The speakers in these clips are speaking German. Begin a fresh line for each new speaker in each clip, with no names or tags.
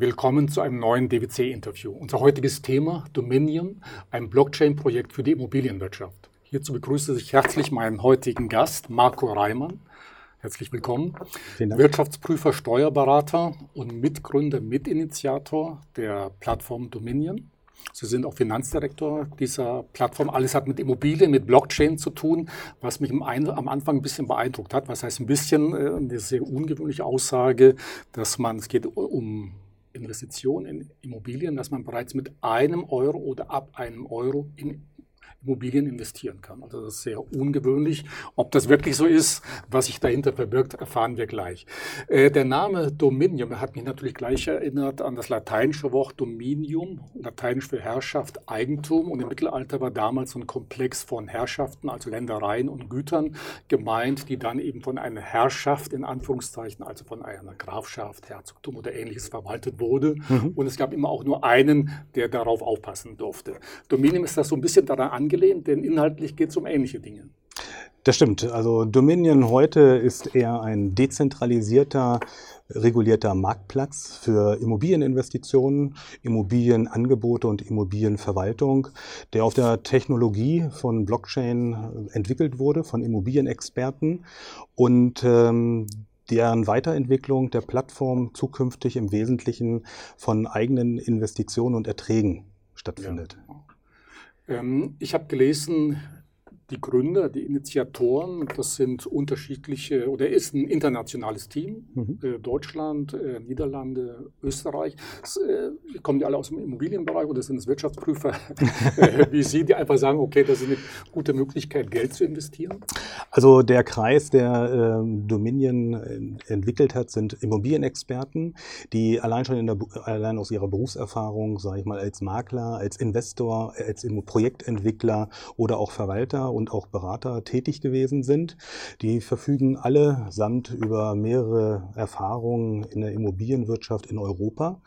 Willkommen zu einem neuen DWC-Interview. Unser heutiges Thema Dominion, ein Blockchain-Projekt für die Immobilienwirtschaft. Hierzu begrüße ich herzlich meinen heutigen Gast, Marco Reimann. Herzlich willkommen. Wirtschaftsprüfer, Steuerberater und Mitgründer, Mitinitiator der Plattform Dominion. Sie sind auch Finanzdirektor dieser Plattform. Alles hat mit Immobilien, mit Blockchain zu tun, was mich am Anfang ein bisschen beeindruckt hat. Was heißt ein bisschen, äh, eine sehr ungewöhnliche Aussage, dass man, es geht um Investitionen in Immobilien, dass man bereits mit einem Euro oder ab einem Euro in Immobilien investieren kann. Also das ist sehr ungewöhnlich. Ob das wirklich so ist, was sich dahinter verbirgt, erfahren wir gleich. Äh, der Name Dominium hat mich natürlich gleich erinnert an das lateinische Wort Dominium, lateinisch für Herrschaft, Eigentum. Und im Mittelalter war damals so ein Komplex von Herrschaften, also Ländereien und Gütern gemeint, die dann eben von einer Herrschaft in Anführungszeichen, also von einer Grafschaft, Herzogtum oder ähnliches verwaltet wurde. Mhm. Und es gab immer auch nur einen, der darauf aufpassen durfte. Dominium ist das so ein bisschen daran angelehnt, denn inhaltlich geht es um ähnliche Dinge.
Das stimmt. Also Dominion heute ist eher ein dezentralisierter, regulierter Marktplatz für Immobilieninvestitionen, Immobilienangebote und Immobilienverwaltung, der auf der Technologie von Blockchain entwickelt wurde, von Immobilienexperten und ähm, deren Weiterentwicklung der Plattform zukünftig im Wesentlichen von eigenen Investitionen und Erträgen stattfindet. Ja.
Ähm, ich habe gelesen, die Gründer, die Initiatoren, das sind unterschiedliche oder ist ein internationales Team. Mhm. Äh, Deutschland, äh, Niederlande, Österreich. Das, äh, kommen die alle aus dem Immobilienbereich oder sind es Wirtschaftsprüfer wie Sie, die einfach sagen, okay, das ist eine gute Möglichkeit, Geld zu investieren?
Also der Kreis, der ähm, Dominion äh, entwickelt hat, sind Immobilienexperten, die allein schon in der, allein aus ihrer Berufserfahrung, sage ich mal, als Makler, als Investor, als Projektentwickler oder auch Verwalter und auch Berater tätig gewesen sind. Die verfügen allesamt über mehrere Erfahrungen in der Immobilienwirtschaft in Europa.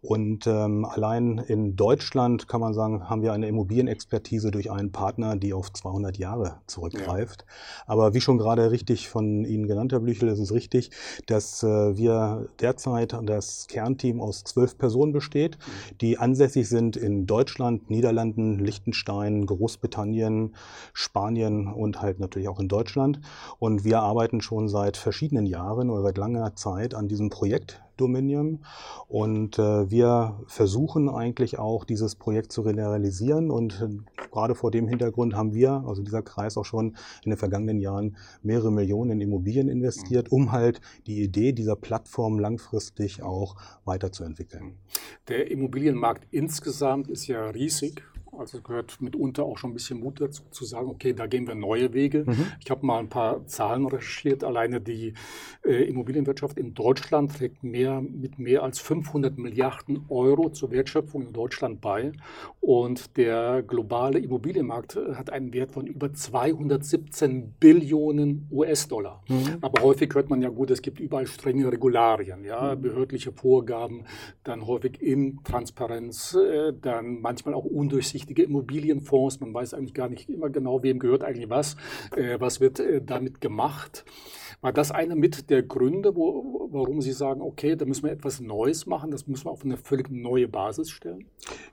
Und ähm, allein in Deutschland kann man sagen, haben wir eine Immobilienexpertise durch einen Partner, die auf 200 Jahre zurückgreift. Ja. Aber wie schon gerade richtig von Ihnen genannt, Herr Blüchel, ist es richtig, dass äh, wir derzeit das Kernteam aus zwölf Personen besteht, die ansässig sind in Deutschland, Niederlanden, Liechtenstein, Großbritannien, Spanien und halt natürlich auch in Deutschland. Und wir arbeiten schon seit verschiedenen Jahren oder seit langer Zeit an diesem Projekt Dominion. Und äh, wir versuchen eigentlich auch dieses Projekt zu realisieren. Und äh, gerade vor dem Hintergrund haben wir, also dieser Kreis auch schon in den vergangenen Jahren mehrere Millionen in Immobilien investiert, um halt die Idee dieser Plattform langfristig auch weiterzuentwickeln.
Der Immobilienmarkt insgesamt ist ja riesig. Also gehört mitunter auch schon ein bisschen Mut dazu, zu sagen, okay, da gehen wir neue Wege. Mhm. Ich habe mal ein paar Zahlen recherchiert. Alleine die äh, Immobilienwirtschaft in Deutschland trägt mehr, mit mehr als 500 Milliarden Euro zur Wertschöpfung in Deutschland bei. Und der globale Immobilienmarkt äh, hat einen Wert von über 217 Billionen US-Dollar. Mhm. Aber häufig hört man ja gut, es gibt überall strenge Regularien, ja, mhm. behördliche Vorgaben, dann häufig Intransparenz, äh, dann manchmal auch undurchsichtig richtige Immobilienfonds. Man weiß eigentlich gar nicht immer genau, wem gehört eigentlich was, äh, was wird äh, damit gemacht. War das einer mit der Gründe, wo, warum Sie sagen, okay, da müssen wir etwas Neues machen, das müssen wir auf eine völlig neue Basis stellen?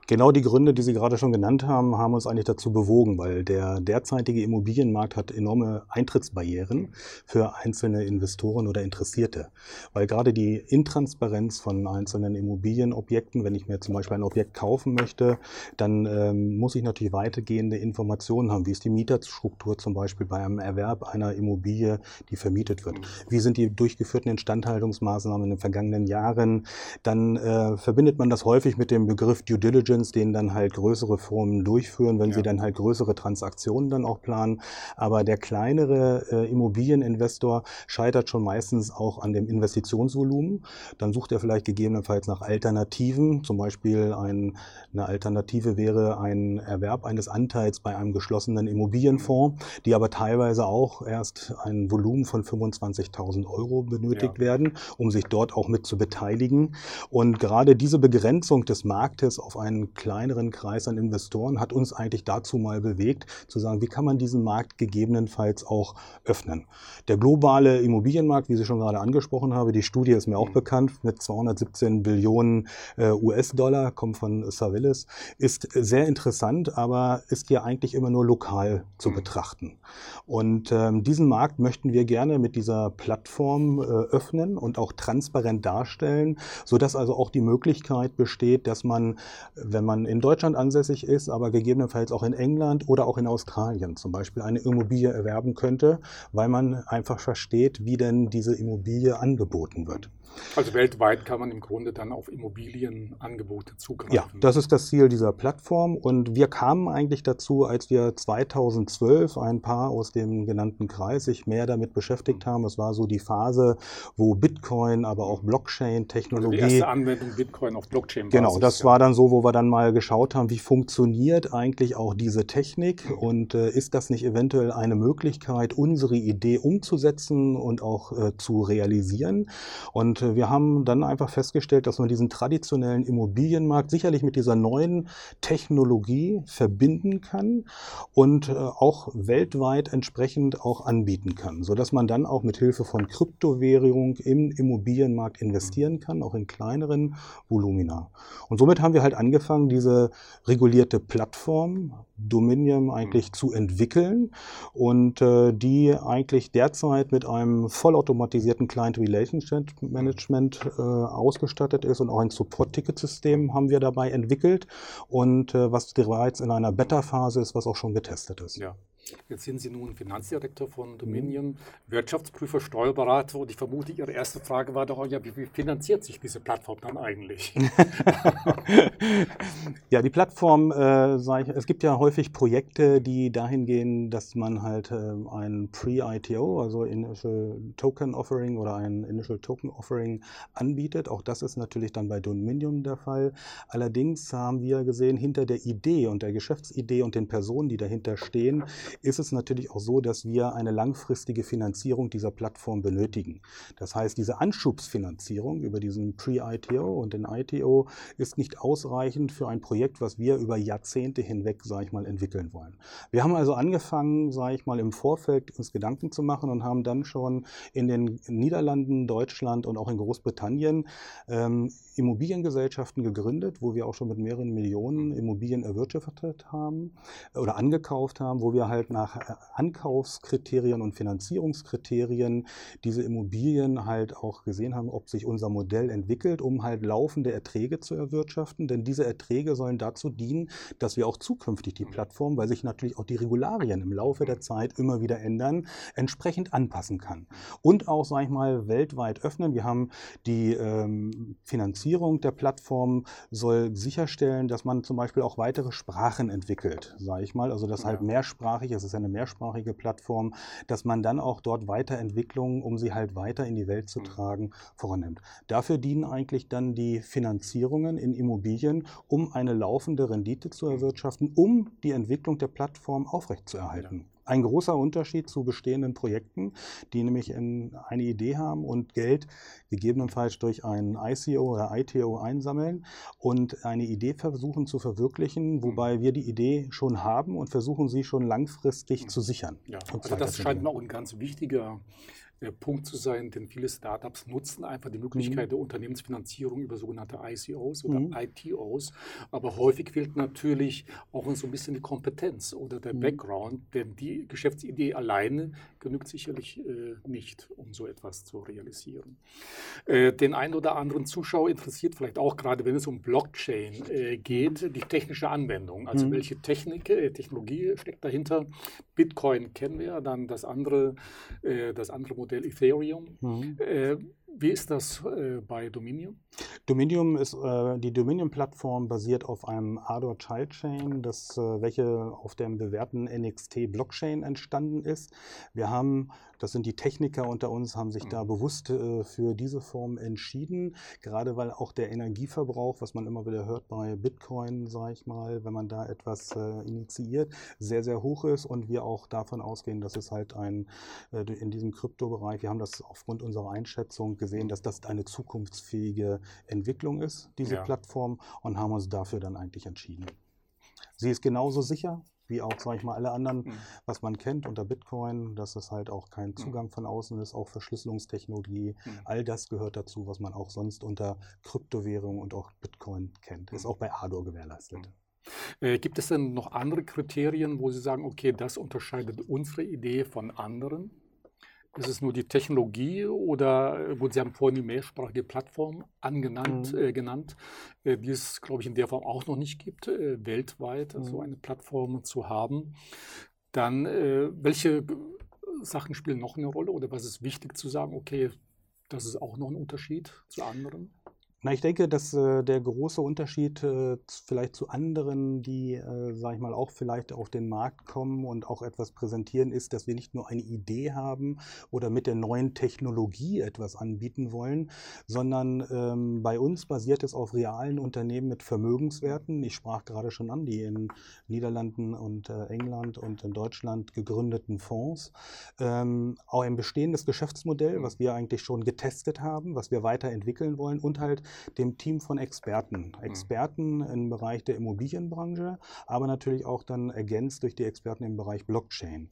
Genau die Gründe, die Sie gerade schon genannt haben, haben uns eigentlich dazu bewogen, weil der derzeitige Immobilienmarkt hat enorme Eintrittsbarrieren für einzelne Investoren oder Interessierte. Weil gerade die Intransparenz von einzelnen Immobilienobjekten, wenn ich mir zum Beispiel ein Objekt kaufen möchte, dann ähm, muss ich natürlich weitergehende Informationen haben. Wie ist die Mieterstruktur zum Beispiel bei einem Erwerb einer Immobilie, die vermietet vergütet wird. Wie sind die durchgeführten Instandhaltungsmaßnahmen in den vergangenen Jahren? Dann äh, verbindet man das häufig mit dem Begriff Due Diligence, den dann halt größere Firmen durchführen, wenn ja. sie dann halt größere Transaktionen dann auch planen. Aber der kleinere äh, Immobilieninvestor scheitert schon meistens auch an dem Investitionsvolumen. Dann sucht er vielleicht gegebenenfalls nach Alternativen. Zum Beispiel ein, eine Alternative wäre ein Erwerb eines Anteils bei einem geschlossenen Immobilienfonds, die aber teilweise auch erst ein Volumen von 25 25.000 Euro benötigt ja. werden, um sich dort auch mit zu beteiligen. Und gerade diese Begrenzung des Marktes auf einen kleineren Kreis an Investoren hat uns eigentlich dazu mal bewegt, zu sagen, wie kann man diesen Markt gegebenenfalls auch öffnen. Der globale Immobilienmarkt, wie Sie schon gerade angesprochen haben, die Studie ist mir auch mhm. bekannt, mit 217 Billionen äh, US-Dollar, kommt von Savillis, ist sehr interessant, aber ist hier eigentlich immer nur lokal zu mhm. betrachten. Und ähm, diesen Markt möchten wir gerne mit dieser Plattform äh, öffnen und auch transparent darstellen, sodass also auch die Möglichkeit besteht, dass man, wenn man in Deutschland ansässig ist, aber gegebenenfalls auch in England oder auch in Australien zum Beispiel eine Immobilie erwerben könnte, weil man einfach versteht, wie denn diese Immobilie angeboten wird.
Also weltweit kann man im Grunde dann auf Immobilienangebote zugreifen.
Ja, das ist das Ziel dieser Plattform. Und wir kamen eigentlich dazu, als wir 2012 ein paar aus dem genannten Kreis sich mehr damit beschäftigt haben. Es war so die Phase, wo Bitcoin, aber auch Blockchain-Technologie. Also die
erste Anwendung Bitcoin auf Blockchain.
Genau, das ja. war dann so, wo wir dann mal geschaut haben, wie funktioniert eigentlich auch diese Technik und äh, ist das nicht eventuell eine Möglichkeit, unsere Idee umzusetzen und auch äh, zu realisieren. Und wir haben dann einfach festgestellt, dass man diesen traditionellen Immobilienmarkt sicherlich mit dieser neuen Technologie verbinden kann und äh, auch weltweit entsprechend auch anbieten kann, sodass man dann auch mit Hilfe von Kryptowährung im Immobilienmarkt investieren kann, auch in kleineren Volumina. Und somit haben wir halt angefangen, diese regulierte Plattform Dominion eigentlich zu entwickeln und äh, die eigentlich derzeit mit einem vollautomatisierten Client Relationship Management äh, ausgestattet ist und auch ein Support-Ticket-System haben wir dabei entwickelt und äh, was bereits in einer Beta-Phase ist, was auch schon getestet ist.
Ja. Jetzt sind Sie nun Finanzdirektor von Dominion. Wirtschaftsprüfer, Steuerberater und ich vermute, Ihre erste Frage war doch, ja, wie finanziert sich diese Plattform dann eigentlich?
ja, die Plattform, äh, ich, es gibt ja häufig Projekte, die dahin gehen, dass man halt äh, ein Pre-ITO, also Initial Token Offering oder ein Initial Token Offering anbietet. Auch das ist natürlich dann bei Dominion der Fall. Allerdings haben wir gesehen, hinter der Idee und der Geschäftsidee und den Personen, die dahinter stehen, ist es natürlich auch so, dass wir eine langfristige Finanzierung dieser Plattform benötigen. Das heißt, diese Anschubsfinanzierung über diesen Pre-ITO und den ITO ist nicht ausreichend für ein Projekt, was wir über Jahrzehnte hinweg, sage ich mal, entwickeln wollen. Wir haben also angefangen, sage ich mal, im Vorfeld uns Gedanken zu machen und haben dann schon in den Niederlanden, Deutschland und auch in Großbritannien ähm, Immobiliengesellschaften gegründet, wo wir auch schon mit mehreren Millionen Immobilien erwirtschaftet haben oder angekauft haben, wo wir halt nach äh, Ankaufskriterien und Finanzierungskriterien diese Immobilien halt auch gesehen haben, ob sich unser Modell entwickelt, um halt laufende Erträge zu erwirtschaften. Denn diese Erträge sollen dazu dienen, dass wir auch zukünftig die Plattform, weil sich natürlich auch die Regularien im Laufe der Zeit immer wieder ändern, entsprechend anpassen kann. Und auch, sage ich mal, weltweit öffnen. Wir haben die ähm, Finanzierung der Plattform soll sicherstellen, dass man zum Beispiel auch weitere Sprachen entwickelt, sage ich mal. Also dass halt halt mehrsprachig, es ist eine mehrsprachige Plattform, dass man dann auch dort Weiterentwicklungen, um sie halt weiter in die Welt zu mhm. tragen, vornimmt. Dafür dienen eigentlich dann die Finanzierungen in Immobilien, um eine laufende Rendite zu erwirtschaften, um die Entwicklung der Plattform aufrechtzuerhalten ein großer Unterschied zu bestehenden Projekten, die nämlich eine Idee haben und Geld gegebenenfalls durch ein ICO oder ITO einsammeln und eine Idee versuchen zu verwirklichen, wobei wir die Idee schon haben und versuchen sie schon langfristig zu sichern.
Ja, also das scheint mir auch ein ganz wichtiger Punkt zu sein, denn viele Startups nutzen einfach die Möglichkeit mhm. der Unternehmensfinanzierung über sogenannte ICOs oder mhm. ITOs. Aber häufig fehlt natürlich auch so ein bisschen die Kompetenz oder der mhm. Background, denn die Geschäftsidee alleine genügt sicherlich äh, nicht, um so etwas zu realisieren. Äh, den einen oder anderen Zuschauer interessiert vielleicht auch gerade, wenn es um Blockchain äh, geht, die technische Anwendung. Also mhm. welche Technik, äh, Technologie steckt dahinter? Bitcoin kennen wir, dann das andere, äh, das andere Modell Ethereum. Mhm. Äh, wie ist das äh, bei Dominion?
Dominion ist äh, die Dominion-Plattform basiert auf einem Ardor Child Chain, das, äh, welche auf dem bewährten NXT Blockchain entstanden ist. Wir haben das sind die Techniker unter uns, haben sich da mhm. bewusst äh, für diese Form entschieden, gerade weil auch der Energieverbrauch, was man immer wieder hört bei Bitcoin, sage ich mal, wenn man da etwas äh, initiiert, sehr, sehr hoch ist und wir auch davon ausgehen, dass es halt ein, äh, in diesem Kryptobereich, wir haben das aufgrund unserer Einschätzung gesehen, dass das eine zukunftsfähige Entwicklung ist, diese ja. Plattform, und haben uns dafür dann eigentlich entschieden. Sie ist genauso sicher wie auch, sage ich mal, alle anderen, mhm. was man kennt unter Bitcoin, dass es halt auch kein mhm. Zugang von außen ist, auch Verschlüsselungstechnologie, mhm. all das gehört dazu, was man auch sonst unter Kryptowährung und auch Bitcoin kennt. Ist auch bei Ador gewährleistet.
Äh, gibt es denn noch andere Kriterien, wo Sie sagen, okay, das unterscheidet unsere Idee von anderen? Ist es nur die Technologie oder, äh, gut, Sie haben vorhin die mehrsprachige Plattform angenannt, mhm. äh, genannt, äh, die es, glaube ich, in der Form auch noch nicht gibt, äh, weltweit, mhm. so eine Plattform zu haben. Dann, äh, welche Sachen spielen noch eine Rolle oder was ist wichtig zu sagen, okay, das ist auch noch ein Unterschied zu anderen?
Na, ich denke, dass äh, der große Unterschied äh, vielleicht zu anderen, die, äh, sage ich mal, auch vielleicht auf den Markt kommen und auch etwas präsentieren, ist, dass wir nicht nur eine Idee haben oder mit der neuen Technologie etwas anbieten wollen, sondern ähm, bei uns basiert es auf realen Unternehmen mit Vermögenswerten. Ich sprach gerade schon an, die in Niederlanden und äh, England und in Deutschland gegründeten Fonds. Ähm, auch ein bestehendes Geschäftsmodell, was wir eigentlich schon getestet haben, was wir weiterentwickeln wollen und halt dem Team von Experten. Mhm. Experten im Bereich der Immobilienbranche, aber natürlich auch dann ergänzt durch die Experten im Bereich Blockchain.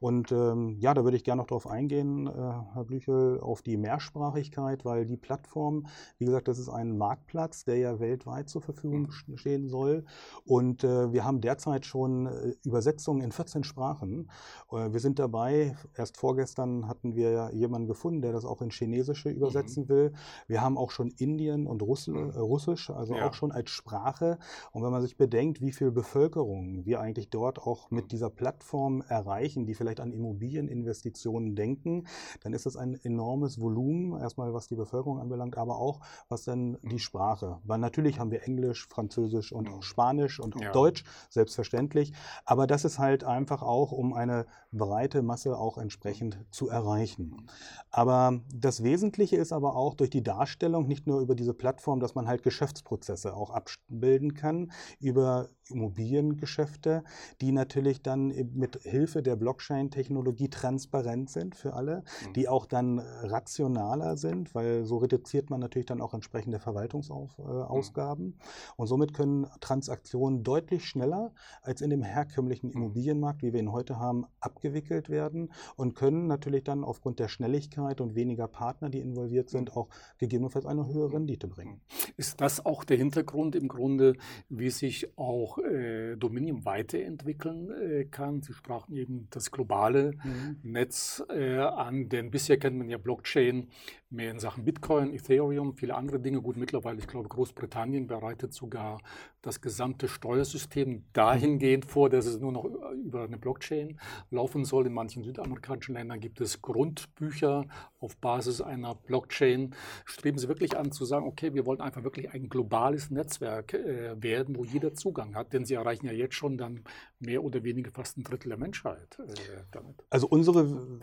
Und ähm, ja, da würde ich gerne noch darauf eingehen, äh, Herr Blüchel, auf die Mehrsprachigkeit, weil die Plattform, wie gesagt, das ist ein Marktplatz, der ja weltweit zur Verfügung mhm. stehen soll. Und äh, wir haben derzeit schon äh, Übersetzungen in 14 Sprachen. Äh, wir sind dabei, erst vorgestern hatten wir jemanden gefunden, der das auch in Chinesische übersetzen mhm. will. Wir haben auch schon Indien und Russl mhm. äh, Russisch, also ja. auch schon als Sprache. Und wenn man sich bedenkt, wie viel Bevölkerung wir eigentlich dort auch mit mhm. dieser Plattform erreichen, die vielleicht an Immobilieninvestitionen denken, dann ist das ein enormes Volumen, erstmal was die Bevölkerung anbelangt, aber auch was dann die mhm. Sprache. Weil natürlich haben wir Englisch, Französisch und auch Spanisch und auch ja. Deutsch, selbstverständlich. Aber das ist halt einfach auch, um eine breite Masse auch entsprechend zu erreichen. Aber das Wesentliche ist aber auch durch die Darstellung, nicht nur über diese Plattform, dass man halt Geschäftsprozesse auch abbilden kann über Immobiliengeschäfte, die natürlich dann mit Hilfe der Blockchain-Technologie transparent sind für alle, mhm. die auch dann rationaler sind, weil so reduziert man natürlich dann auch entsprechende Verwaltungsausgaben. Mhm. Und somit können Transaktionen deutlich schneller als in dem herkömmlichen mhm. Immobilienmarkt, wie wir ihn heute haben, abgewickelt werden und können natürlich dann aufgrund der Schnelligkeit und weniger Partner, die involviert sind, auch gegebenenfalls eine höhere Rendite bringen.
Ist das auch der Hintergrund im Grunde, wie sich auch äh, Dominion weiterentwickeln äh, kann. Sie sprachen eben das globale mhm. Netz äh, an, denn bisher kennt man ja Blockchain mehr in Sachen Bitcoin, Ethereum, viele andere Dinge. Gut, mittlerweile, ich glaube, Großbritannien bereitet sogar das gesamte Steuersystem dahingehend vor, dass es nur noch über eine Blockchain laufen soll. In manchen südamerikanischen Ländern gibt es Grundbücher auf Basis einer Blockchain. Streben Sie wirklich an zu sagen, okay, wir wollen einfach wirklich ein globales Netzwerk äh, werden, wo jeder Zugang hat, denn Sie erreichen ja jetzt schon dann mehr oder weniger fast ein Drittel der Menschheit äh,
damit. Also unsere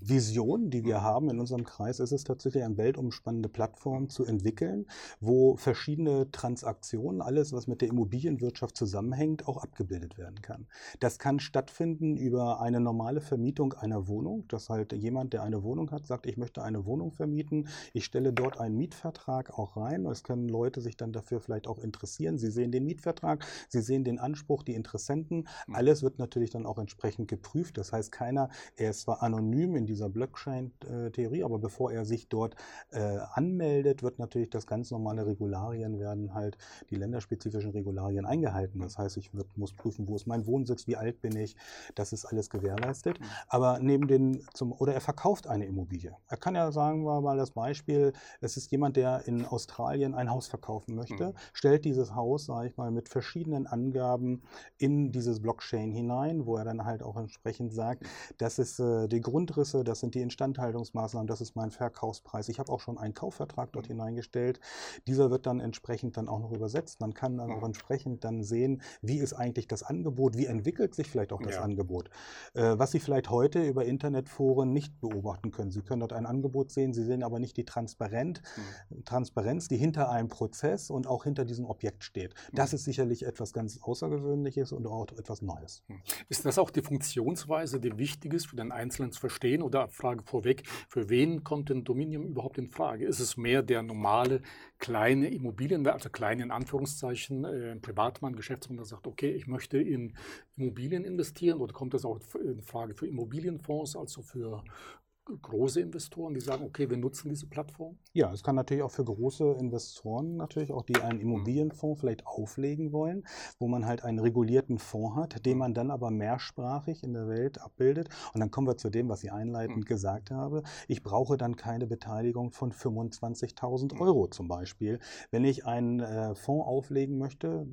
Vision, die wir haben in unserem Kreis, ist es tatsächlich eine weltumspannende Plattform zu entwickeln, wo verschiedene Transaktionen, alles was mit der Immobilienwirtschaft zusammenhängt, auch abgebildet werden kann. Das kann stattfinden über eine normale Vermietung einer Wohnung, dass halt jemand, der eine Wohnung hat, sagt, ich möchte eine Wohnung vermieten, ich stelle dort einen Mietvertrag auch rein. Es können Leute sich dann dafür vielleicht auch interessieren. Sie sehen den Mietvertrag, sie sehen den Anspruch, die Interessenten Mhm. Alles wird natürlich dann auch entsprechend geprüft. Das heißt, keiner, er ist zwar anonym in dieser Blockchain-Theorie, aber bevor er sich dort äh, anmeldet, wird natürlich das ganz normale Regularien werden halt die länderspezifischen Regularien eingehalten. Das heißt, ich wird, muss prüfen, wo ist mein Wohnsitz, wie alt bin ich. Das ist alles gewährleistet. Mhm. Aber neben den zum oder er verkauft eine Immobilie. Er kann ja sagen wir mal das Beispiel, es ist jemand, der in Australien ein Haus verkaufen möchte, mhm. stellt dieses Haus, sage ich mal, mit verschiedenen Angaben in dieses Blockchain hinein, wo er dann halt auch entsprechend sagt, das ist äh, die Grundrisse, das sind die Instandhaltungsmaßnahmen, das ist mein Verkaufspreis. Ich habe auch schon einen Kaufvertrag dort hineingestellt. Dieser wird dann entsprechend dann auch noch übersetzt. Man kann dann auch entsprechend dann sehen, wie ist eigentlich das Angebot, wie entwickelt sich vielleicht auch das ja. Angebot. Äh, was Sie vielleicht heute über Internetforen nicht beobachten können. Sie können dort ein Angebot sehen, Sie sehen aber nicht die Transparenz, mhm. Transparenz, die hinter einem Prozess und auch hinter diesem Objekt steht. Das mhm. ist sicherlich etwas ganz Außergewöhnliches und auch etwas Neues. Hm.
Ist das auch die Funktionsweise, die wichtig ist für den Einzelnen zu verstehen? Oder Frage vorweg, für wen kommt denn Dominion Dominion überhaupt in Frage? Ist es mehr der normale kleine Immobilienwert, also kleine in Anführungszeichen, äh, Privatmann, Geschäftsmann, der sagt, okay, ich möchte in Immobilien investieren oder kommt das auch in Frage für Immobilienfonds, also für große Investoren, die sagen, okay, wir nutzen diese Plattform?
Ja, es kann natürlich auch für große Investoren natürlich auch, die einen Immobilienfonds vielleicht auflegen wollen, wo man halt einen regulierten Fonds hat, den man dann aber mehrsprachig in der Welt abbildet. Und dann kommen wir zu dem, was ich einleitend mhm. gesagt habe. Ich brauche dann keine Beteiligung von 25.000 Euro zum Beispiel. Wenn ich einen äh, Fonds auflegen möchte,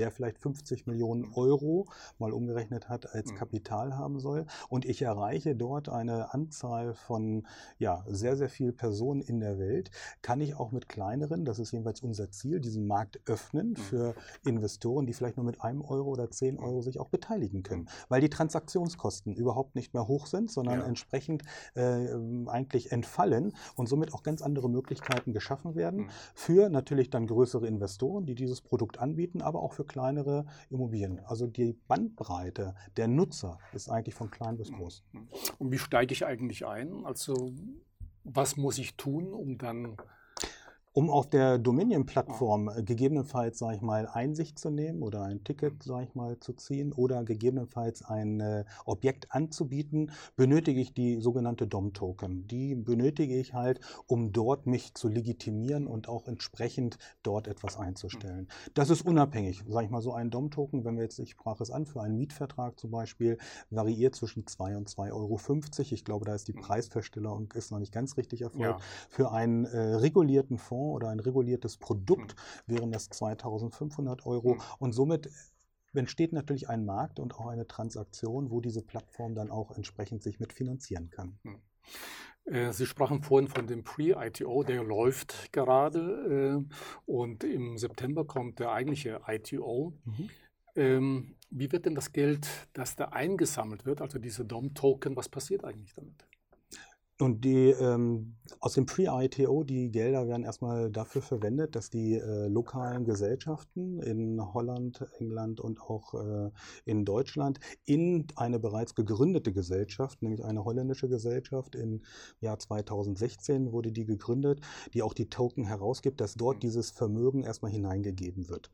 der vielleicht 50 Millionen Euro mal umgerechnet hat als mhm. Kapital haben soll. Und ich erreiche dort eine Anzahl von ja, sehr, sehr vielen Personen in der Welt, kann ich auch mit kleineren, das ist jedenfalls unser Ziel, diesen Markt öffnen mhm. für Investoren, die vielleicht nur mit einem Euro oder zehn mhm. Euro sich auch beteiligen können. Weil die Transaktionskosten überhaupt nicht mehr hoch sind, sondern ja. entsprechend äh, eigentlich entfallen und somit auch ganz andere Möglichkeiten geschaffen werden für natürlich dann größere Investoren, die dieses Produkt anbieten, aber auch für kleinere Immobilien. Also die Bandbreite der Nutzer ist eigentlich von klein bis groß.
Und wie steige ich eigentlich ein? Also was muss ich tun, um dann
um auf der Dominion-Plattform äh, gegebenenfalls, sage ich mal, Einsicht zu nehmen oder ein Ticket, mhm. sage ich mal, zu ziehen oder gegebenenfalls ein äh, Objekt anzubieten, benötige ich die sogenannte DOM-Token. Die benötige ich halt, um dort mich zu legitimieren und auch entsprechend dort etwas einzustellen. Mhm. Das ist unabhängig, sage ich mal, so ein DOM-Token, wenn wir jetzt, ich sprach es an, für einen Mietvertrag zum Beispiel, variiert zwischen 2 und 2,50 Euro. Ich glaube, da ist die mhm. Preisverstellung ist noch nicht ganz richtig erfolgt. Ja. Für einen äh, regulierten Fonds Fonds oder ein reguliertes Produkt mhm. wären das 2500 Euro. Mhm. Und somit entsteht natürlich ein Markt und auch eine Transaktion, wo diese Plattform dann auch entsprechend sich mitfinanzieren kann. Mhm.
Äh, Sie sprachen vorhin von dem Pre-ITO, der läuft gerade äh, und im September kommt der eigentliche ITO. Mhm. Ähm, wie wird denn das Geld, das da eingesammelt wird, also diese DOM-Token, was passiert eigentlich damit?
Und die ähm, aus dem Pre-ITO, die Gelder werden erstmal dafür verwendet, dass die äh, lokalen Gesellschaften in Holland, England und auch äh, in Deutschland in eine bereits gegründete Gesellschaft, nämlich eine holländische Gesellschaft, im Jahr 2016 wurde die gegründet, die auch die Token herausgibt, dass dort mhm. dieses Vermögen erstmal hineingegeben wird.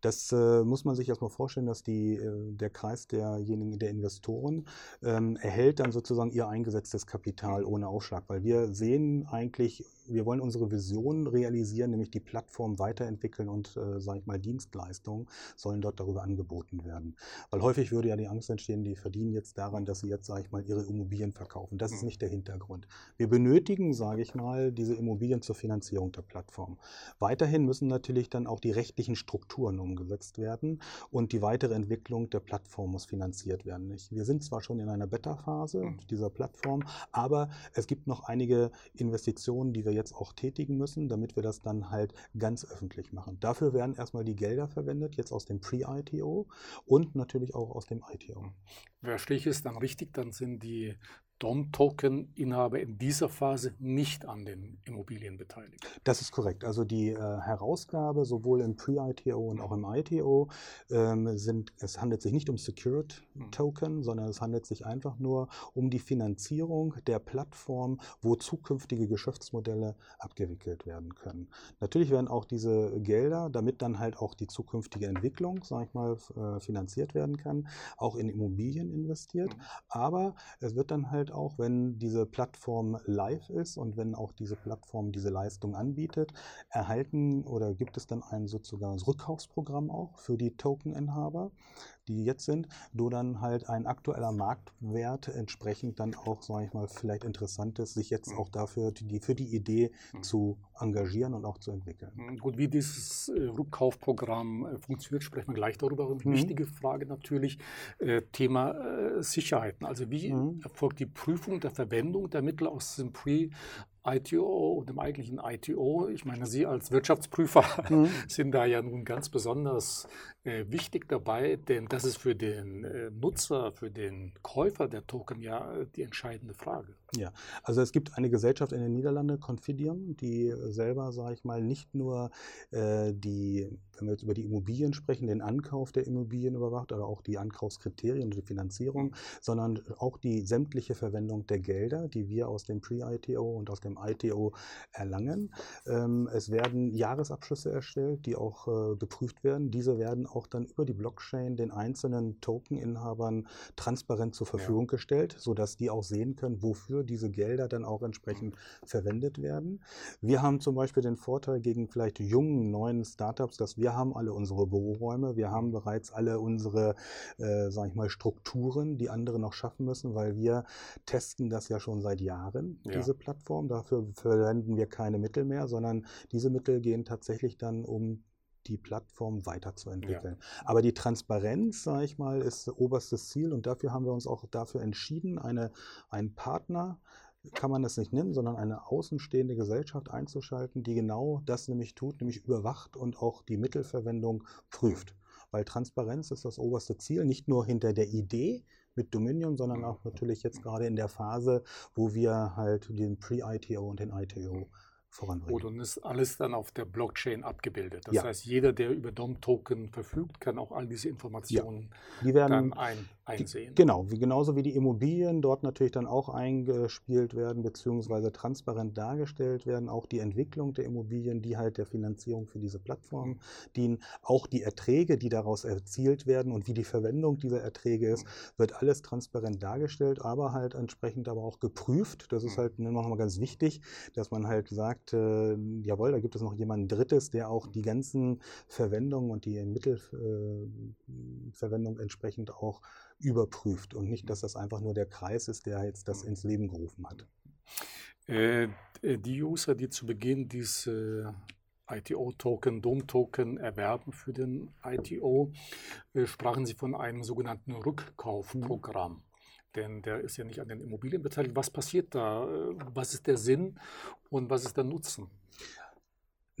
Das äh, muss man sich erstmal vorstellen, dass die, äh, der Kreis derjenigen, der Investoren ähm, erhält dann sozusagen ihr eingesetztes Kapital ohne Aufschlag, weil wir sehen eigentlich, wir wollen unsere Vision realisieren, nämlich die Plattform weiterentwickeln und, äh, sage ich mal, Dienstleistungen sollen dort darüber angeboten werden. Weil häufig würde ja die Angst entstehen, die verdienen jetzt daran, dass sie jetzt, sage ich mal, ihre Immobilien verkaufen. Das ist mhm. nicht der Hintergrund. Wir benötigen, sage ich mal, diese Immobilien zur Finanzierung der Plattform. Weiterhin müssen natürlich dann auch die rechtlichen Strukturen umgesetzt werden und die weitere Entwicklung der Plattform muss finanziert werden. Wir sind zwar schon in einer Beta-Phase mhm. dieser Plattform, aber es gibt noch einige Investitionen, die wir jetzt auch tätigen müssen, damit wir das dann halt ganz öffentlich machen. Dafür werden erstmal die Gelder verwendet, jetzt aus dem Pre-ITO und natürlich auch aus dem ITO.
Verstehe ich es dann richtig, dann sind die DOM-Token-Inhaber in dieser Phase nicht an den Immobilien beteiligt.
Das ist korrekt. Also die äh, Herausgabe sowohl im Pre-ITO und auch im ITO ähm, sind, es handelt sich nicht um Secured hm. Token, sondern es handelt sich einfach nur um die Finanzierung der Plattform, wo zukünftige Geschäftsmodelle abgewickelt werden können. Natürlich werden auch diese Gelder, damit dann halt auch die zukünftige Entwicklung, sage ich mal, äh, finanziert werden kann, auch in Immobilien investiert. Mhm. Aber es wird dann halt auch, wenn diese Plattform live ist und wenn auch diese Plattform diese Leistung anbietet, erhalten oder gibt es dann ein sozusagen Rückkaufsprogramm auch für die Tokeninhaber, die jetzt sind, wo dann halt ein aktueller Marktwert entsprechend dann auch, sage ich mal, vielleicht interessant ist, sich jetzt auch dafür die, für die Idee mhm. zu engagieren und auch zu entwickeln.
Mhm. Gut, wie dieses äh, Rückkaufprogramm äh, funktioniert, sprechen wir gleich darüber. Eine mhm. wichtige Frage natürlich, äh, Thema Sicherheiten. Also wie mhm. erfolgt die Prüfung der Verwendung der Mittel aus dem Pre- ITO und dem eigentlichen ITO. Ich meine, Sie als Wirtschaftsprüfer mhm. sind da ja nun ganz besonders äh, wichtig dabei, denn das ist für den äh, Nutzer, für den Käufer der Token ja die entscheidende Frage.
Ja, also es gibt eine Gesellschaft in den Niederlanden, Confidium, die selber, sage ich mal, nicht nur äh, die, wenn wir jetzt über die Immobilien sprechen, den Ankauf der Immobilien überwacht oder auch die Ankaufskriterien und die Finanzierung, sondern auch die sämtliche Verwendung der Gelder, die wir aus dem Pre-ITO und aus dem ITO erlangen. Ähm, es werden Jahresabschlüsse erstellt, die auch äh, geprüft werden. Diese werden auch dann über die Blockchain den einzelnen Token-Inhabern transparent zur Verfügung ja. gestellt, sodass die auch sehen können, wofür diese Gelder dann auch entsprechend verwendet werden. Wir haben zum Beispiel den Vorteil gegen vielleicht jungen, neuen Startups, dass wir haben alle unsere Büroräume, wir haben bereits alle unsere, äh, sag ich mal, Strukturen, die andere noch schaffen müssen, weil wir testen das ja schon seit Jahren, ja. diese Plattform. Dafür verwenden wir keine Mittel mehr, sondern diese Mittel gehen tatsächlich dann um die Plattform weiterzuentwickeln. Ja. Aber die Transparenz, sage ich mal, ist oberstes Ziel und dafür haben wir uns auch dafür entschieden, eine, einen Partner kann man das nicht nennen, sondern eine außenstehende Gesellschaft einzuschalten, die genau das nämlich tut, nämlich überwacht und auch die Mittelverwendung prüft. Weil Transparenz ist das oberste Ziel, nicht nur hinter der Idee mit Dominion, sondern auch natürlich jetzt gerade in der Phase, wo wir halt den Pre-ITO und den ITO voranbringen.
Gut, und ist alles dann auf der Blockchain abgebildet. Das ja. heißt, jeder, der über DOM-Token verfügt, kann auch all diese Informationen
ja. die werden, dann ein, einsehen. Genau, wie, genauso wie die Immobilien dort natürlich dann auch eingespielt werden, beziehungsweise transparent dargestellt werden. Auch die Entwicklung der Immobilien, die halt der Finanzierung für diese Plattform dienen. Auch die Erträge, die daraus erzielt werden und wie die Verwendung dieser Erträge ist, wird alles transparent dargestellt, aber halt entsprechend aber auch geprüft. Das ist halt nochmal ganz wichtig, dass man halt sagt, sagt, äh, jawohl, da gibt es noch jemanden Drittes, der auch die ganzen Verwendungen und die Mittelverwendung äh, entsprechend auch überprüft und nicht, dass das einfach nur der Kreis ist, der jetzt das ins Leben gerufen hat.
Äh, die User, die zu Beginn diese ITO-Token, DOM-Token erwerben für den ITO, äh, sprachen Sie von einem sogenannten Rückkaufprogramm denn der ist ja nicht an den Immobilien beteiligt. Was passiert da? Was ist der Sinn und was ist der Nutzen?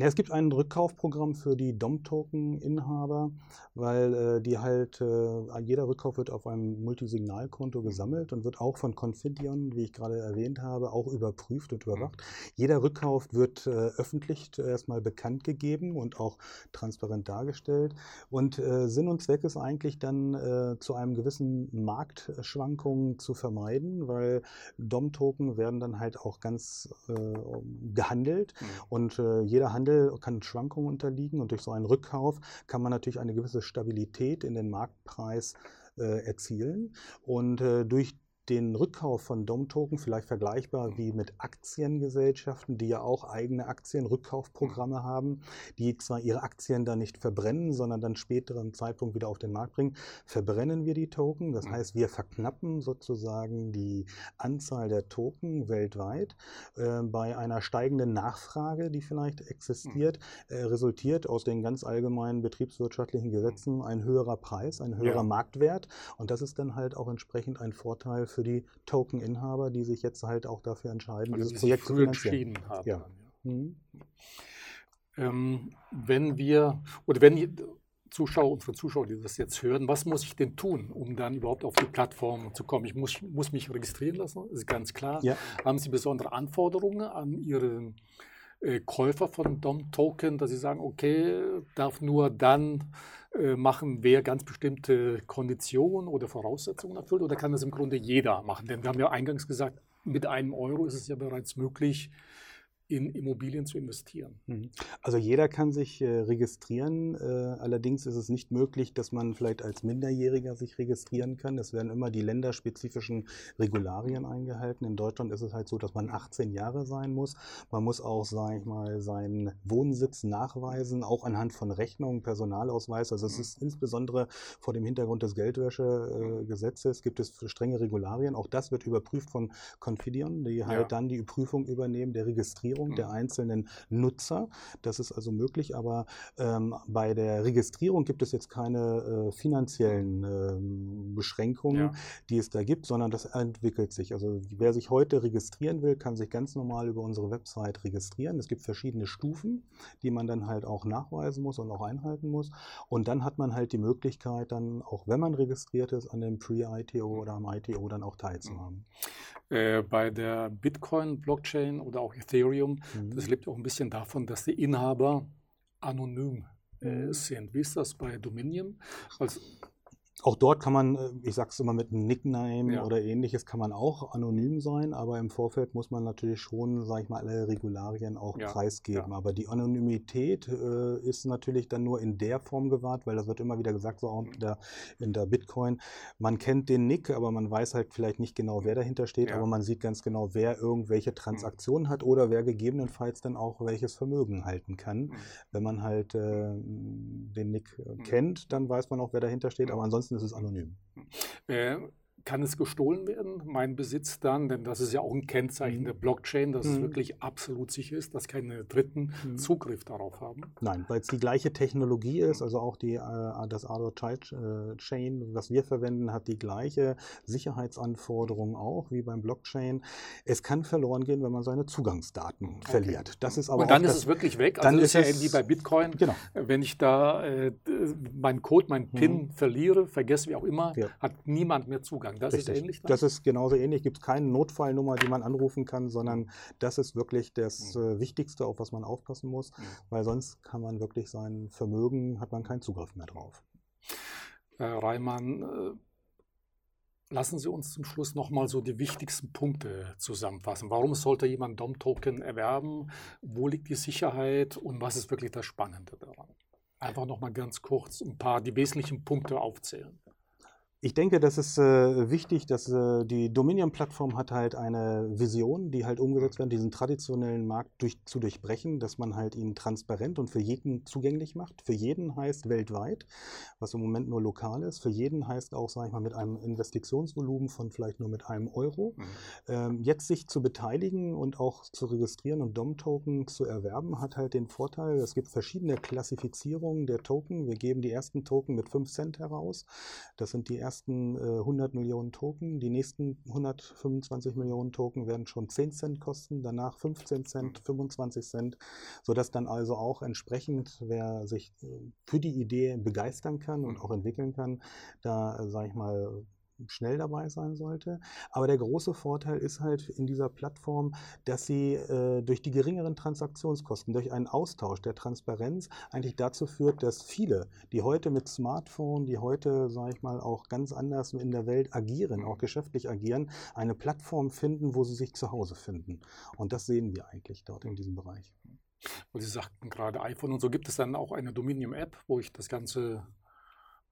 Ja, es gibt ein Rückkaufprogramm für die DOM-Token-Inhaber, weil äh, die halt, äh, jeder Rückkauf wird auf einem Multisignalkonto gesammelt und wird auch von Confidion, wie ich gerade erwähnt habe, auch überprüft und überwacht. Mhm. Jeder Rückkauf wird äh, öffentlich erstmal bekannt gegeben und auch transparent dargestellt. Und äh, Sinn und Zweck ist eigentlich dann äh, zu einem gewissen Marktschwankungen zu vermeiden, weil DOM-Token werden dann halt auch ganz äh, gehandelt mhm. und jeder Handel Handel kann Schwankungen unterliegen und durch so einen Rückkauf kann man natürlich eine gewisse Stabilität in den Marktpreis äh, erzielen. Und äh, durch den Rückkauf von DOM-Token vielleicht vergleichbar wie mit Aktiengesellschaften, die ja auch eigene Aktienrückkaufprogramme mhm. haben, die zwar ihre Aktien dann nicht verbrennen, sondern dann späteren Zeitpunkt wieder auf den Markt bringen, verbrennen wir die Token. Das mhm. heißt, wir verknappen sozusagen die Anzahl der Token weltweit. Äh, bei einer steigenden Nachfrage, die vielleicht existiert, mhm. äh, resultiert aus den ganz allgemeinen betriebswirtschaftlichen Gesetzen ein höherer Preis, ein höherer ja. Marktwert. Und das ist dann halt auch entsprechend ein Vorteil für für die Token-Inhaber, die sich jetzt halt auch dafür entscheiden,
also dieses Projekt zu finanzieren. Haben ja. Mhm. Ähm, wenn wir, oder wenn Zuschauer, unsere Zuschauer, die das jetzt hören, was muss ich denn tun, um dann überhaupt auf die Plattform zu kommen? Ich muss, muss mich registrieren lassen, ist ganz klar. Ja. Haben Sie besondere Anforderungen an Ihre äh, Käufer von DOM-Token, dass Sie sagen, okay, darf nur dann machen, wer ganz bestimmte Konditionen oder Voraussetzungen erfüllt, oder kann das im Grunde jeder machen? Denn wir haben ja eingangs gesagt, mit einem Euro ist es ja bereits möglich, in Immobilien zu investieren.
Mhm. Also jeder kann sich äh, registrieren. Äh, allerdings ist es nicht möglich, dass man vielleicht als Minderjähriger sich registrieren kann. Es werden immer die länderspezifischen Regularien eingehalten. In Deutschland ist es halt so, dass man 18 Jahre sein muss. Man muss auch, sage ich mal, seinen Wohnsitz nachweisen, auch anhand von Rechnungen, Personalausweis. Also es ist insbesondere vor dem Hintergrund des Geldwäschegesetzes gibt es strenge Regularien. Auch das wird überprüft von Confidion, die halt ja. dann die Prüfung übernehmen der Registrierung Registrierung der mhm. einzelnen Nutzer. Das ist also möglich, aber ähm, bei der Registrierung gibt es jetzt keine äh, finanziellen äh, Beschränkungen, ja. die es da gibt, sondern das entwickelt sich. Also wer sich heute registrieren will, kann sich ganz normal über unsere Website registrieren. Es gibt verschiedene Stufen, die man dann halt auch nachweisen muss und auch einhalten muss. Und dann hat man halt die Möglichkeit, dann, auch wenn man registriert ist, an dem Pre-ITO oder am ITO dann auch teilzuhaben.
Äh, bei der Bitcoin-Blockchain oder auch Ethereum, mhm. das lebt auch ein bisschen davon, dass die Inhaber anonym äh, mhm. sind. Wie ist das bei Dominion? Also,
Auch dort kann man, äh, ich sag's immer mit einem Nickname ja. oder ähnliches, kann man auch anonym sein, aber im Vorfeld muss man natürlich schon, sag ich mal, alle Regularien auch ja. preisgeben. Ja. Aber die Anonymität äh, ist natürlich dann nur in der Form gewahrt, weil das wird immer wieder gesagt, so auch in der, in der Bitcoin. Man kennt den Nick, aber man weiß halt vielleicht nicht genau, wer dahinter steht, aber man sieht ganz genau, wer irgendwelche Transaktionen mhm. hat oder wer gegebenenfalls dann auch welches Vermögen halten kann. Mhm. Wenn man halt äh, den Nick äh, mhm. kennt, dann weiß man auch, wer dahinter steht, aber ansonsten ist es anonym.
Äh, kann es gestohlen werden, mein Besitz dann? Denn das ist ja auch ein Kennzeichen mhm. der Blockchain, dass mhm. es wirklich absolut sicher ist, dass keine Dritten mhm. Zugriff darauf haben.
Nein, weil es die gleiche Technologie ist, also auch die, äh, das Ardor Child äh, Chain, was wir verwenden, hat die gleiche Sicherheitsanforderungen auch wie beim Blockchain. Es kann verloren gehen, wenn man seine Zugangsdaten okay. verliert. Das ist aber
Und dann ist es wirklich weg.
Also dann ist
es ja wie bei Bitcoin. Genau. Wenn ich da äh, meinen Code, meinen PIN mhm. verliere, vergesse wie auch immer, ja. hat niemand mehr Zugang.
Das Richtig. ist ähnlich? Dann? Das ist genauso ähnlich. Gibt es keine Notfallnummer, die man anrufen kann, sondern das ist wirklich das mhm. äh, Wichtigste, auf was man aufpassen muss, mhm. weil sonst kann man wirklich sein Vermögen, hat man keinen Zugriff mehr drauf.
Herr Reimann, äh, lassen Sie uns zum Schluss nochmal so die wichtigsten Punkte zusammenfassen. Warum sollte jemand DOM-Token erwerben? Wo liegt die Sicherheit und was ist wirklich das Spannende daran? Einfach nochmal ganz kurz ein paar die wesentlichen Punkte aufzählen.
Ich denke, das ist äh, wichtig, dass äh, die Dominion-Plattform hat halt eine Vision, die halt umgesetzt wird, diesen traditionellen Markt durch, zu durchbrechen, dass man halt ihn transparent und für jeden zugänglich macht. Für jeden heißt weltweit, was im Moment nur lokal ist. Für jeden heißt auch, sage ich mal, mit einem Investitionsvolumen von vielleicht nur mit einem Euro. Mhm. Ähm, jetzt sich zu beteiligen und auch zu registrieren und DOM-Token zu erwerben, hat halt den Vorteil, es gibt verschiedene Klassifizierungen der Token. Wir geben die ersten Token mit 5 Cent heraus. Das sind die ersten ersten äh, 100 Millionen Token. Die nächsten 125 Millionen Token werden schon 10 Cent kosten, danach 15 Cent, 25 Cent, sodass dann also auch entsprechend, wer sich äh, für die Idee begeistern kann und auch entwickeln kann, da, sage ich mal, schnell dabei sein sollte. Aber der große Vorteil ist halt in dieser Plattform, dass sie äh, durch die geringeren Transaktionskosten, durch einen Austausch der Transparenz eigentlich dazu führt, dass viele, die heute mit Smartphone, die heute, sage ich mal, auch ganz anders in der Welt agieren, auch geschäftlich agieren, eine Plattform finden, wo sie sich zu Hause finden. Und das sehen wir eigentlich dort in diesem Bereich.
Und Sie sagten gerade iPhone und so gibt es dann auch eine Dominium-App, wo ich das Ganze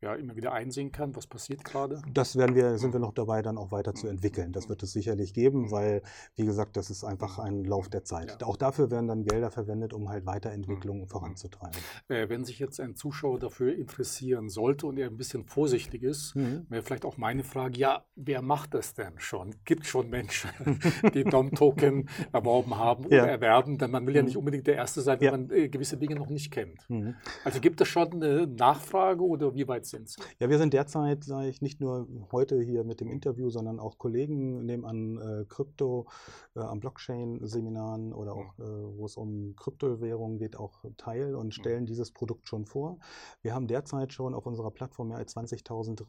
ja, immer wieder einsehen kann, was passiert gerade?
Das werden wir, sind wir noch dabei, dann auch weiter zu entwickeln. Das wird es sicherlich geben, weil, wie gesagt, das ist einfach ein Lauf der Zeit. Ja. Auch dafür werden dann Gelder verwendet, um halt Weiterentwicklungen mhm. voranzutreiben.
Äh, wenn sich jetzt ein Zuschauer dafür interessieren sollte und er ein bisschen vorsichtig ist, mhm. wäre vielleicht auch meine Frage, ja, wer macht das denn schon? Gibt es schon Menschen, die DOM-Token erworben haben oder ja. erwerben? Denn man will ja nicht mhm. unbedingt der Erste sein, wenn ja. man äh, gewisse Dinge noch nicht kennt. Mhm. Also gibt es schon eine Nachfrage oder wie weit sind Sie?
Ja, wir sind derzeit, sage ich, nicht nur heute hier mit dem Interview, sondern auch Kollegen nehmen an äh, Krypto, äh, an Blockchain-Seminaren oder auch, äh, wo es um Kryptowährungen geht, auch teil und stellen dieses Produkt schon vor. Wir haben derzeit schon auf unserer Plattform mehr als 20.000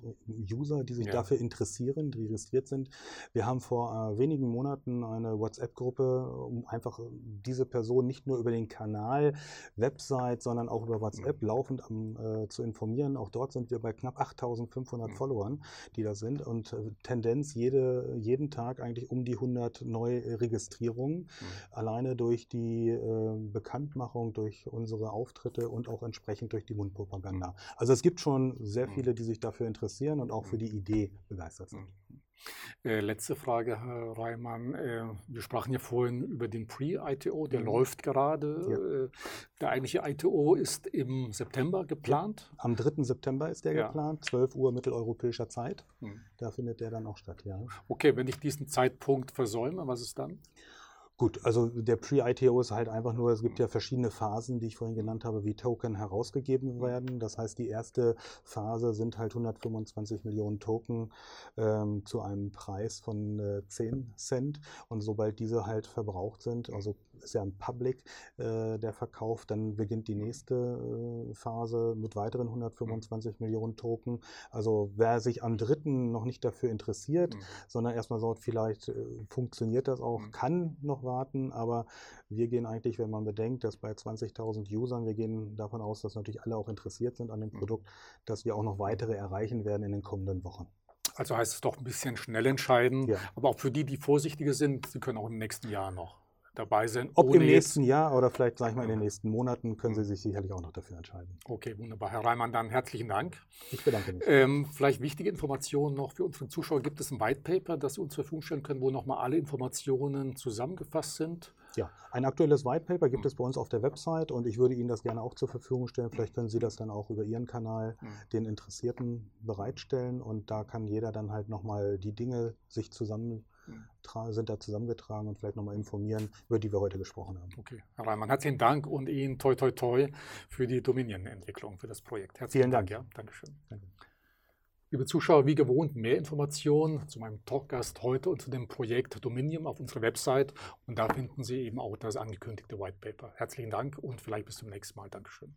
User, die sich ja. dafür interessieren, die registriert sind. Wir haben vor äh, wenigen Monaten eine WhatsApp-Gruppe, um einfach diese Person nicht nur über den Kanal, Website, sondern auch über WhatsApp laufend am, äh, zu informieren. Auch dort sind wir bei knapp 8500 mhm. Followern, die da sind und äh, Tendenz jede, jeden Tag eigentlich um die 100 neue Registrierungen, mhm. alleine durch die äh, Bekanntmachung, durch unsere Auftritte und auch entsprechend durch die Mundpropaganda. Also es gibt schon sehr mhm. viele, die sich dafür interessieren und auch für die Idee begeistert sind.
Äh, letzte Frage, Herr Reimann. Äh, wir sprachen ja vorhin über den Pre-ITO, der mhm. läuft gerade. Ja. Äh, der eigentliche ITO ist im September geplant.
Am 3. September ist der ja. geplant, 12 Uhr mitteleuropäischer Zeit. Mhm. Da findet der dann auch statt, ja.
Okay, wenn ich diesen Zeitpunkt versäume, was ist dann?
Gut, also der Pre-ITO ist halt einfach nur, es gibt ja verschiedene Phasen, die ich vorhin genannt habe, wie Token herausgegeben werden. Das heißt, die erste Phase sind halt 125 Millionen Token ähm, zu einem Preis von äh, 10 Cent. Und sobald diese halt verbraucht sind, also ist ja ein Public äh, der Verkauf, dann beginnt die nächste äh, Phase mit weiteren 125 Millionen Token. Also wer sich am dritten noch nicht dafür interessiert, mhm. sondern erstmal sagt, vielleicht äh, funktioniert das auch, mhm. kann noch erwarten, aber wir gehen eigentlich, wenn man bedenkt, dass bei 20.000 Usern, wir gehen davon aus, dass natürlich alle auch interessiert sind an dem mhm. Produkt, dass wir auch noch weitere erreichen werden in den kommenden Wochen.
Also heißt es doch ein bisschen schnell entscheiden, ja. aber auch für die, die vorsichtiger sind, sie können auch im nächsten Jahr noch dabei sind.
Ob im nächsten Jahr oder vielleicht, sage ich mal, in den nächsten Monaten können Sie sich sicherlich auch noch dafür entscheiden.
Okay, wunderbar. Herr Reimann, dann herzlichen Dank.
Ich bedanke
mich. Ähm, vielleicht wichtige Informationen noch für unsere Zuschauer. Gibt es ein White Paper, das Sie uns zur Verfügung stellen können, wo nochmal alle Informationen zusammengefasst sind?
Ja, ein aktuelles White Paper gibt es bei uns auf der Website und ich würde Ihnen das gerne auch zur Verfügung stellen. Vielleicht können Sie das dann auch über Ihren Kanal den Interessierten bereitstellen und da kann jeder dann halt nochmal die Dinge sich zusammen sind da zusammengetragen und vielleicht nochmal informieren, über die wir heute gesprochen haben.
Okay, Herr Reimann, herzlichen Dank und Ihnen toi toi toi für die Dominion-Entwicklung, für das Projekt. Herzlichen Vielen Dank. Dank. Ja, Dankeschön. Danke. Liebe Zuschauer, wie gewohnt, mehr Informationen zu meinem Talkgast heute und zu dem Projekt Dominion auf unserer Website. Und da finden Sie eben auch das angekündigte White Paper. Herzlichen Dank und vielleicht bis zum nächsten Mal. Dankeschön.